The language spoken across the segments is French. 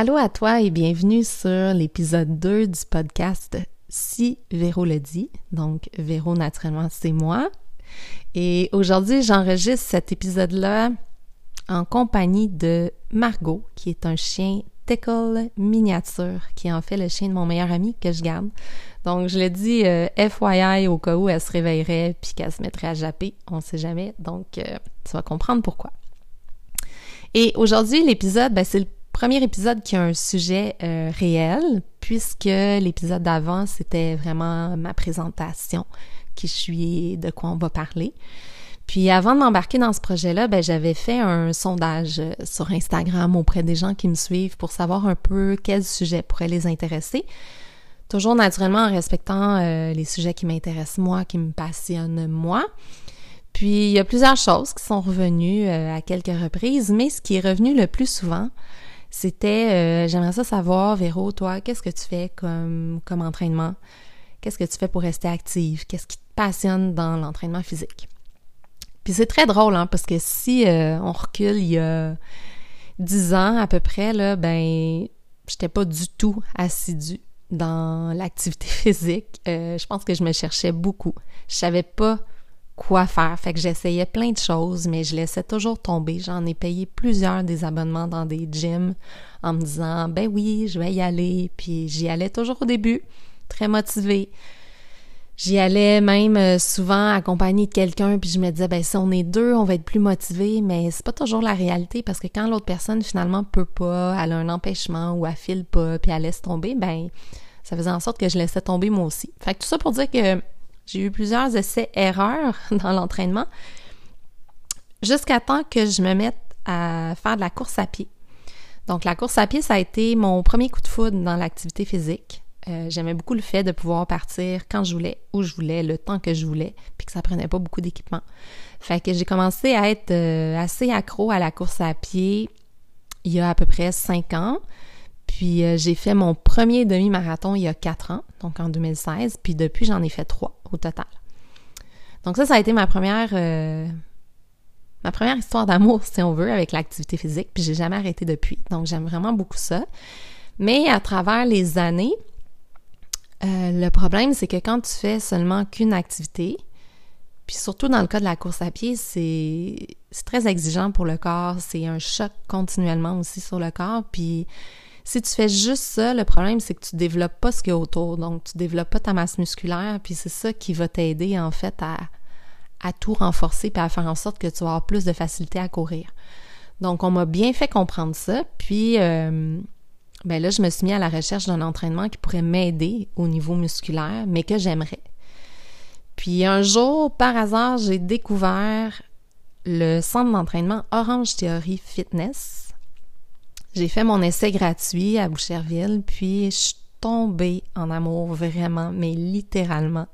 Allô à toi et bienvenue sur l'épisode 2 du podcast Si Véro le dit. Donc, Véro, naturellement, c'est moi. Et aujourd'hui, j'enregistre cet épisode-là en compagnie de Margot, qui est un chien Tickle miniature, qui en fait le chien de mon meilleur ami que je garde. Donc, je le dis euh, FYI au cas où elle se réveillerait puis qu'elle se mettrait à japper. On sait jamais. Donc, euh, tu vas comprendre pourquoi. Et aujourd'hui, l'épisode, ben, c'est le premier épisode qui a un sujet euh, réel, puisque l'épisode d'avant, c'était vraiment ma présentation, qui je suis, de quoi on va parler. Puis avant de m'embarquer dans ce projet-là, ben, j'avais fait un sondage euh, sur Instagram auprès des gens qui me suivent pour savoir un peu quel sujet pourrait les intéresser. Toujours naturellement en respectant euh, les sujets qui m'intéressent moi, qui me passionnent moi. Puis il y a plusieurs choses qui sont revenues à quelques reprises, mais ce qui est revenu le plus souvent, c'était, euh, j'aimerais ça savoir, Véro, toi, qu'est-ce que tu fais comme, entraînement? Qu'est-ce que tu fais pour rester active? Qu'est-ce qui te passionne dans l'entraînement physique? Puis c'est très drôle, hein, parce que si euh, on recule il y a dix ans à peu près, là, ben, j'étais pas du tout assidue dans l'activité physique. Euh, je pense que je me cherchais beaucoup. Je savais pas quoi faire. Fait que j'essayais plein de choses, mais je laissais toujours tomber. J'en ai payé plusieurs des abonnements dans des gyms en me disant ben oui, je vais y aller. Puis j'y allais toujours au début, très motivée. J'y allais même euh, souvent accompagnée de quelqu'un, puis je me disais ben si on est deux, on va être plus motivés, mais c'est pas toujours la réalité parce que quand l'autre personne finalement peut pas, elle a un empêchement ou elle file pas, puis elle laisse tomber, ben ça faisait en sorte que je laissais tomber moi aussi. Fait que tout ça pour dire que j'ai eu plusieurs essais-erreurs dans l'entraînement jusqu'à temps que je me mette à faire de la course à pied. Donc la course à pied, ça a été mon premier coup de foudre dans l'activité physique. Euh, j'aimais beaucoup le fait de pouvoir partir quand je voulais, où je voulais, le temps que je voulais, puis que ça prenait pas beaucoup d'équipement. Fait que j'ai commencé à être euh, assez accro à la course à pied il y a à peu près cinq ans. Puis euh, j'ai fait mon premier demi-marathon il y a quatre ans, donc en 2016, puis depuis j'en ai fait trois au total. Donc ça, ça a été ma première euh, ma première histoire d'amour, si on veut, avec l'activité physique, puis j'ai jamais arrêté depuis. Donc j'aime vraiment beaucoup ça. Mais à travers les années, euh, le problème, c'est que quand tu fais seulement qu'une activité, puis surtout dans le cas de la course à pied, c'est très exigeant pour le corps, c'est un choc continuellement aussi sur le corps, puis si tu fais juste ça, le problème, c'est que tu développes pas ce qu'il y a autour. Donc, tu développes pas ta masse musculaire, puis c'est ça qui va t'aider, en fait, à, à tout renforcer puis à faire en sorte que tu vas avoir plus de facilité à courir. Donc, on m'a bien fait comprendre ça. Puis, euh, ben là, je me suis mis à la recherche d'un entraînement qui pourrait m'aider au niveau musculaire, mais que j'aimerais. Puis, un jour, par hasard, j'ai découvert le centre d'entraînement Orange Theory Fitness j'ai fait mon essai gratuit à Boucherville, puis je suis tombée en amour vraiment, mais littéralement.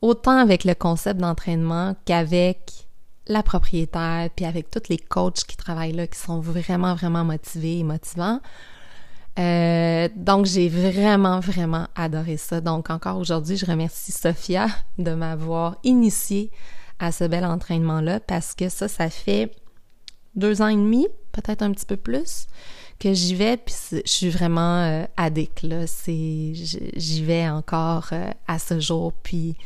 Autant avec le concept d'entraînement qu'avec la propriétaire, puis avec tous les coachs qui travaillent là, qui sont vraiment, vraiment motivés et motivants. Euh, donc, j'ai vraiment, vraiment adoré ça. Donc, encore aujourd'hui, je remercie Sophia de m'avoir initié à ce bel entraînement-là parce que ça, ça fait deux ans et demi, peut-être un petit peu plus, que j'y vais, puis je suis vraiment euh, addict, là. C'est, j'y vais encore euh, à ce jour, puis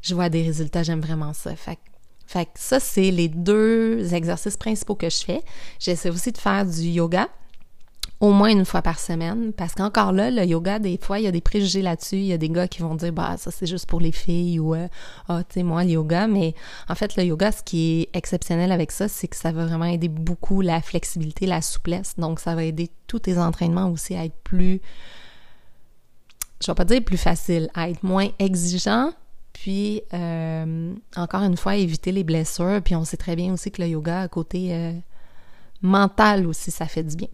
je vois des résultats, j'aime vraiment ça. Fait, fait que ça, c'est les deux exercices principaux que je fais. J'essaie aussi de faire du yoga, au moins une fois par semaine parce qu'encore là le yoga des fois il y a des préjugés là-dessus. Il y a des gars qui vont dire bah ça c'est juste pour les filles ou euh, ah tu sais moi le yoga mais en fait le yoga ce qui est exceptionnel avec ça c'est que ça va vraiment aider beaucoup la flexibilité la souplesse. Donc ça va aider tous tes entraînements aussi à être plus je vais pas dire plus facile à être moins exigeant. Puis euh, encore une fois éviter les blessures. Puis on sait très bien aussi que le yoga à côté euh, mental aussi ça fait du bien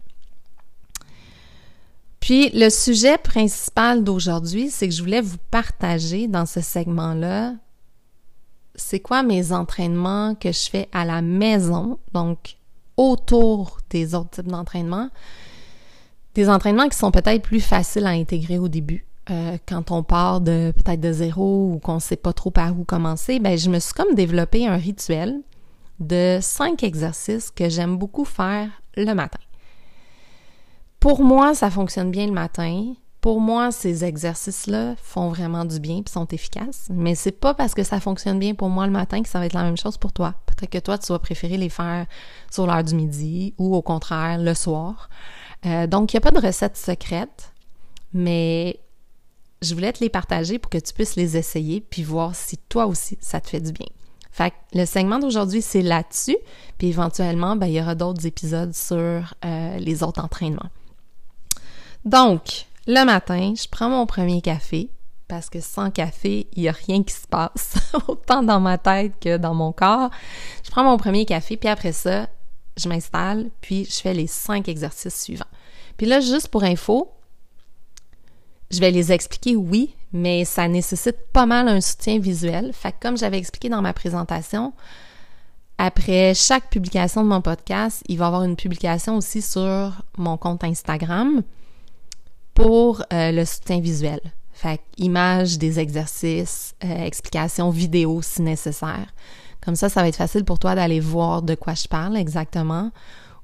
puis le sujet principal d'aujourd'hui, c'est que je voulais vous partager dans ce segment-là, c'est quoi mes entraînements que je fais à la maison, donc autour des autres types d'entraînements. Des entraînements qui sont peut-être plus faciles à intégrer au début. Euh, quand on part de peut-être de zéro ou qu'on sait pas trop par où commencer, ben je me suis comme développé un rituel de cinq exercices que j'aime beaucoup faire le matin. Pour moi, ça fonctionne bien le matin. Pour moi, ces exercices-là font vraiment du bien et sont efficaces. Mais c'est pas parce que ça fonctionne bien pour moi le matin que ça va être la même chose pour toi. Peut-être que toi, tu vas préférer les faire sur l'heure du midi ou au contraire le soir. Euh, donc, il n'y a pas de recette secrète, mais je voulais te les partager pour que tu puisses les essayer puis voir si toi aussi ça te fait du bien. Fait que le segment d'aujourd'hui, c'est là-dessus, puis éventuellement, ben, il y aura d'autres épisodes sur euh, les autres entraînements. Donc, le matin, je prends mon premier café, parce que sans café, il n'y a rien qui se passe, autant dans ma tête que dans mon corps. Je prends mon premier café, puis après ça, je m'installe, puis je fais les cinq exercices suivants. Puis là, juste pour info, je vais les expliquer, oui, mais ça nécessite pas mal un soutien visuel. Fait que comme j'avais expliqué dans ma présentation, après chaque publication de mon podcast, il va y avoir une publication aussi sur mon compte Instagram pour euh, le soutien visuel. Fait images des exercices, euh, explications vidéo si nécessaire. Comme ça, ça va être facile pour toi d'aller voir de quoi je parle exactement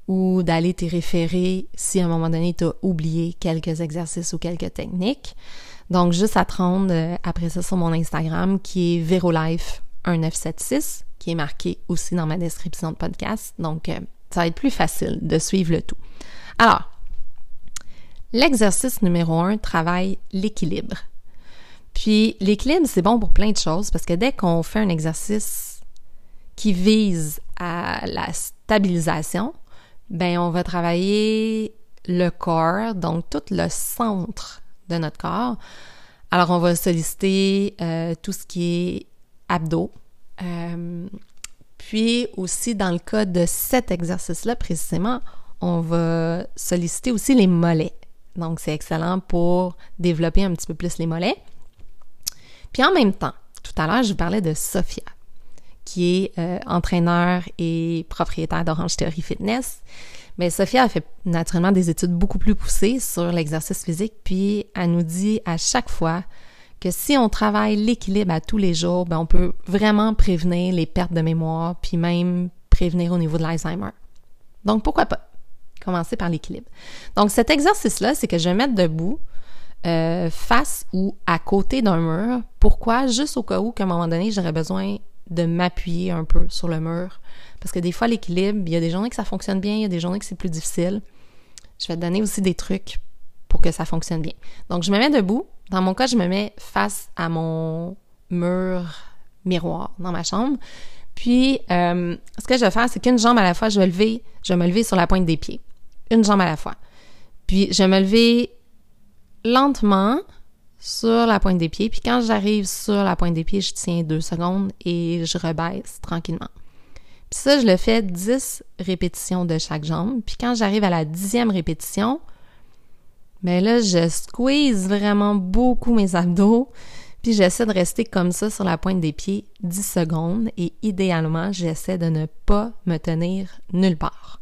ou d'aller te référer si à un moment donné tu as oublié quelques exercices ou quelques techniques. Donc, juste à te rendre euh, après ça sur mon Instagram qui est VeroLife1976, qui est marqué aussi dans ma description de podcast. Donc, ça va être plus facile de suivre le tout. Alors, L'exercice numéro un travaille l'équilibre. Puis l'équilibre, c'est bon pour plein de choses parce que dès qu'on fait un exercice qui vise à la stabilisation, ben on va travailler le corps, donc tout le centre de notre corps. Alors on va solliciter euh, tout ce qui est abdos. Euh, puis aussi dans le cas de cet exercice-là précisément, on va solliciter aussi les mollets. Donc, c'est excellent pour développer un petit peu plus les mollets. Puis en même temps, tout à l'heure, je vous parlais de Sophia, qui est euh, entraîneur et propriétaire d'Orange Theory Fitness. Mais Sophia a fait naturellement des études beaucoup plus poussées sur l'exercice physique, puis elle nous dit à chaque fois que si on travaille l'équilibre à tous les jours, ben on peut vraiment prévenir les pertes de mémoire, puis même prévenir au niveau de l'Alzheimer. Donc pourquoi pas? Commencer par l'équilibre. Donc, cet exercice-là, c'est que je vais mettre debout euh, face ou à côté d'un mur. Pourquoi? Juste au cas où qu'à un moment donné, j'aurais besoin de m'appuyer un peu sur le mur. Parce que des fois, l'équilibre, il y a des journées que ça fonctionne bien, il y a des journées que c'est plus difficile. Je vais te donner aussi des trucs pour que ça fonctionne bien. Donc, je me mets debout. Dans mon cas, je me mets face à mon mur miroir dans ma chambre. Puis, euh, ce que je vais faire, c'est qu'une jambe à la fois, je vais lever, je vais me lever sur la pointe des pieds une jambe à la fois. Puis je me lever lentement sur la pointe des pieds. Puis quand j'arrive sur la pointe des pieds, je tiens deux secondes et je rebaisse tranquillement. Puis ça, je le fais dix répétitions de chaque jambe. Puis quand j'arrive à la dixième répétition, ben là, je squeeze vraiment beaucoup mes abdos. Puis j'essaie de rester comme ça sur la pointe des pieds 10 secondes et idéalement, j'essaie de ne pas me tenir nulle part.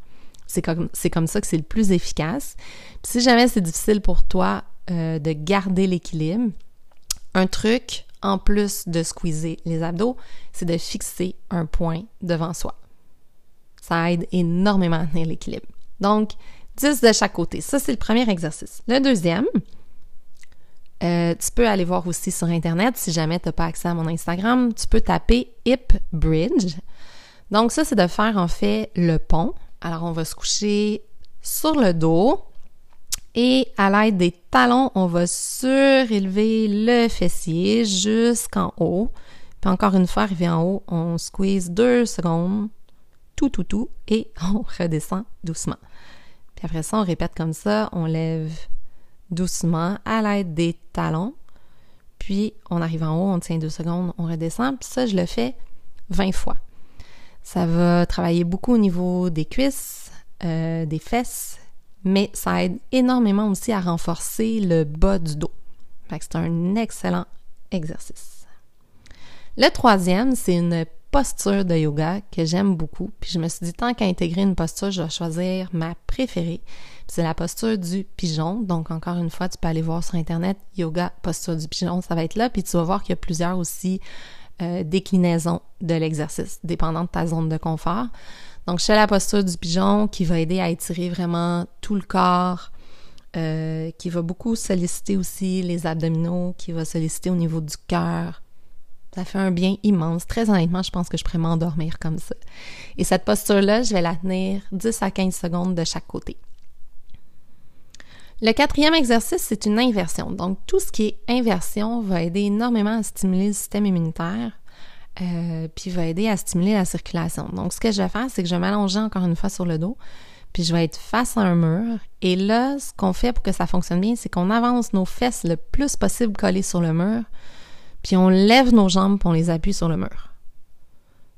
C'est comme, ça que c'est le plus efficace. Si jamais c'est difficile pour toi euh, de garder l'équilibre, un truc en plus de squeezer les abdos, c'est de fixer un point devant soi. Ça aide énormément à tenir l'équilibre. Donc, 10 de chaque côté. Ça, c'est le premier exercice. Le deuxième, euh, tu peux aller voir aussi sur Internet, si jamais tu n'as pas accès à mon Instagram, tu peux taper Hip Bridge. Donc ça, c'est de faire en fait le pont alors, on va se coucher sur le dos et à l'aide des talons, on va surélever le fessier jusqu'en haut. Puis encore une fois, arrivé en haut, on squeeze deux secondes, tout, tout, tout, et on redescend doucement. Puis après ça, on répète comme ça, on lève doucement à l'aide des talons. Puis on arrive en haut, on tient deux secondes, on redescend. Puis ça, je le fais 20 fois. Ça va travailler beaucoup au niveau des cuisses, euh, des fesses, mais ça aide énormément aussi à renforcer le bas du dos. c'est un excellent exercice. Le troisième, c'est une posture de yoga que j'aime beaucoup. Puis je me suis dit, tant qu'à intégrer une posture, je vais choisir ma préférée. C'est la posture du pigeon. Donc, encore une fois, tu peux aller voir sur Internet, yoga, posture du pigeon, ça va être là. Puis tu vas voir qu'il y a plusieurs aussi euh, déclinaison de l'exercice, dépendant de ta zone de confort. Donc, je fais la posture du pigeon qui va aider à étirer vraiment tout le corps, euh, qui va beaucoup solliciter aussi les abdominaux, qui va solliciter au niveau du cœur. Ça fait un bien immense. Très honnêtement, je pense que je pourrais m'endormir comme ça. Et cette posture-là, je vais la tenir 10 à 15 secondes de chaque côté. Le quatrième exercice, c'est une inversion. Donc, tout ce qui est inversion va aider énormément à stimuler le système immunitaire, euh, puis va aider à stimuler la circulation. Donc, ce que je vais faire, c'est que je vais m'allonger encore une fois sur le dos, puis je vais être face à un mur. Et là, ce qu'on fait pour que ça fonctionne bien, c'est qu'on avance nos fesses le plus possible collées sur le mur, puis on lève nos jambes, on les appuie sur le mur.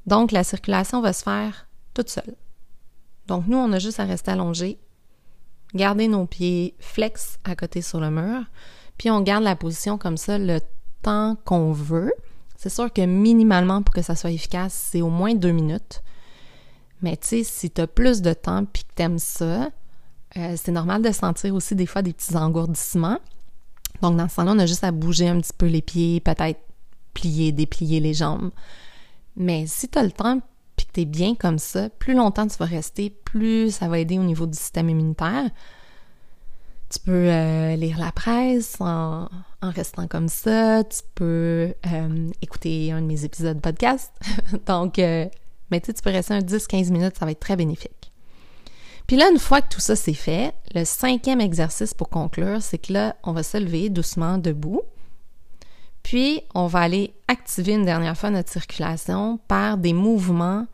Donc, la circulation va se faire toute seule. Donc, nous, on a juste à rester allongé, garder nos pieds flex à côté sur le mur, puis on garde la position comme ça le temps qu'on veut. C'est sûr que minimalement, pour que ça soit efficace, c'est au moins deux minutes. Mais tu sais, si tu as plus de temps puis que tu aimes ça, euh, c'est normal de sentir aussi des fois des petits engourdissements. Donc, dans ce temps-là, on a juste à bouger un petit peu les pieds, peut-être plier, déplier les jambes. Mais si tu as le temps bien comme ça, plus longtemps tu vas rester, plus ça va aider au niveau du système immunitaire. Tu peux euh, lire la presse en, restant comme ça. Tu peux euh, écouter un de mes épisodes podcast. Donc, euh, mais tu peux rester un 10-15 minutes, ça va être très bénéfique. Puis là, une fois que tout ça c'est fait, le cinquième exercice pour conclure, c'est que là, on va se lever doucement debout. Puis, on va aller activer une dernière fois notre circulation par des mouvements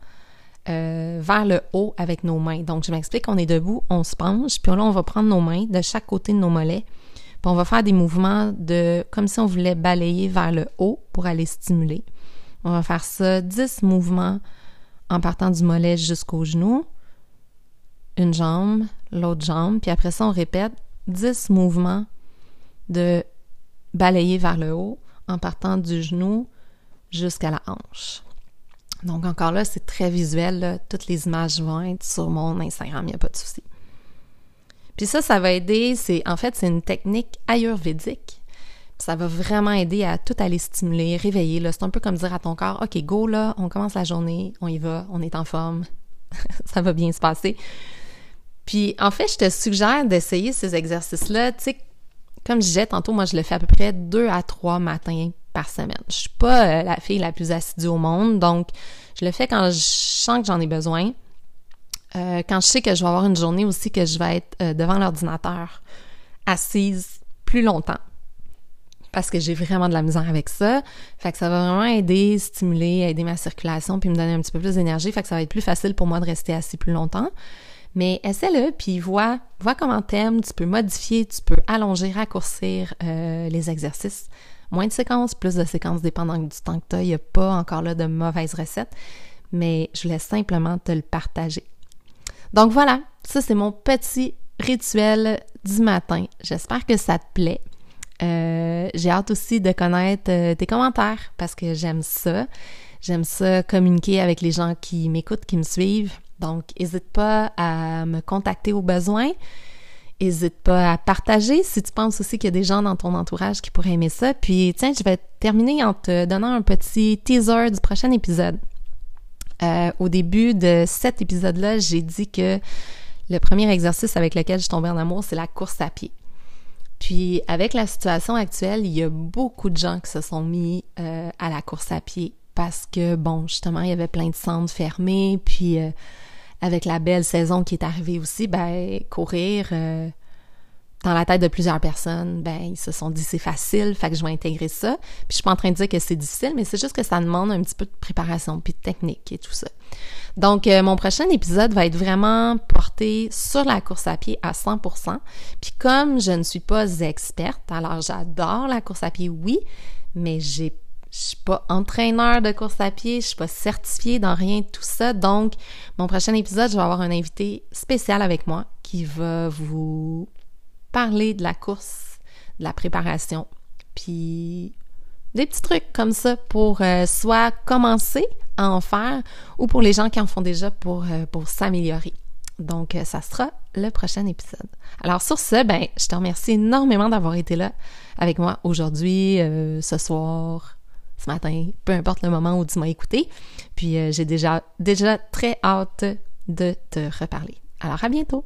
euh, vers le haut avec nos mains. Donc, je m'explique, on est debout, on se penche, puis là, on va prendre nos mains de chaque côté de nos mollets, puis on va faire des mouvements de comme si on voulait balayer vers le haut pour aller stimuler. On va faire ça 10 mouvements en partant du mollet jusqu'au genou, une jambe, l'autre jambe, puis après ça, on répète 10 mouvements de balayer vers le haut en partant du genou jusqu'à la hanche. Donc encore là, c'est très visuel. Toutes les images vont être sur mon Instagram, il n'y a pas de souci. Puis ça, ça va aider. C'est en fait, c'est une technique ayurvédique. Ça va vraiment aider à tout aller stimuler, réveiller. C'est un peu comme dire à ton corps, OK, go là, on commence la journée, on y va, on est en forme, ça va bien se passer. Puis en fait, je te suggère d'essayer ces exercices-là. Tu sais, comme je disais tantôt, moi je le fais à peu près deux à trois matins par semaine. Je suis pas euh, la fille la plus assidue au monde, donc je le fais quand je sens que j'en ai besoin. Euh, quand je sais que je vais avoir une journée aussi que je vais être euh, devant l'ordinateur, assise plus longtemps. Parce que j'ai vraiment de la misère avec ça. Fait que ça va vraiment aider, stimuler, aider ma circulation, puis me donner un petit peu plus d'énergie. Fait que ça va être plus facile pour moi de rester assis plus longtemps. Mais essaie-le, puis vois, vois comment t'aimes. Tu peux modifier, tu peux allonger, raccourcir les exercices moins de séquences, plus de séquences dépendant du temps que tu as. Il n'y a pas encore là de mauvaises recettes, mais je voulais simplement te le partager. Donc voilà, ça c'est mon petit rituel du matin. J'espère que ça te plaît. Euh, j'ai hâte aussi de connaître euh, tes commentaires parce que j'aime ça. J'aime ça communiquer avec les gens qui m'écoutent, qui me suivent. Donc, n'hésite pas à me contacter au besoin. N'hésite pas à partager si tu penses aussi qu'il y a des gens dans ton entourage qui pourraient aimer ça. Puis tiens, je vais terminer en te donnant un petit teaser du prochain épisode. Euh, au début de cet épisode-là, j'ai dit que le premier exercice avec lequel je tombais en amour, c'est la course à pied. Puis avec la situation actuelle, il y a beaucoup de gens qui se sont mis euh, à la course à pied parce que, bon, justement, il y avait plein de centres fermés, puis... Euh, avec la belle saison qui est arrivée aussi, ben courir euh, dans la tête de plusieurs personnes, ben ils se sont dit c'est facile, fait que je vais intégrer ça. Puis je suis pas en train de dire que c'est difficile, mais c'est juste que ça demande un petit peu de préparation puis de technique et tout ça. Donc euh, mon prochain épisode va être vraiment porté sur la course à pied à 100%. Puis comme je ne suis pas experte, alors j'adore la course à pied, oui, mais j'ai je suis pas entraîneur de course à pied, je suis pas certifiée dans rien de tout ça. Donc, mon prochain épisode, je vais avoir un invité spécial avec moi qui va vous parler de la course, de la préparation, puis des petits trucs comme ça pour euh, soit commencer à en faire ou pour les gens qui en font déjà pour, euh, pour s'améliorer. Donc, euh, ça sera le prochain épisode. Alors, sur ce, ben, je te remercie énormément d'avoir été là avec moi aujourd'hui, ce soir, ce matin, peu importe le moment où tu m'as écouté. Puis euh, j'ai déjà, déjà très hâte de te reparler. Alors à bientôt!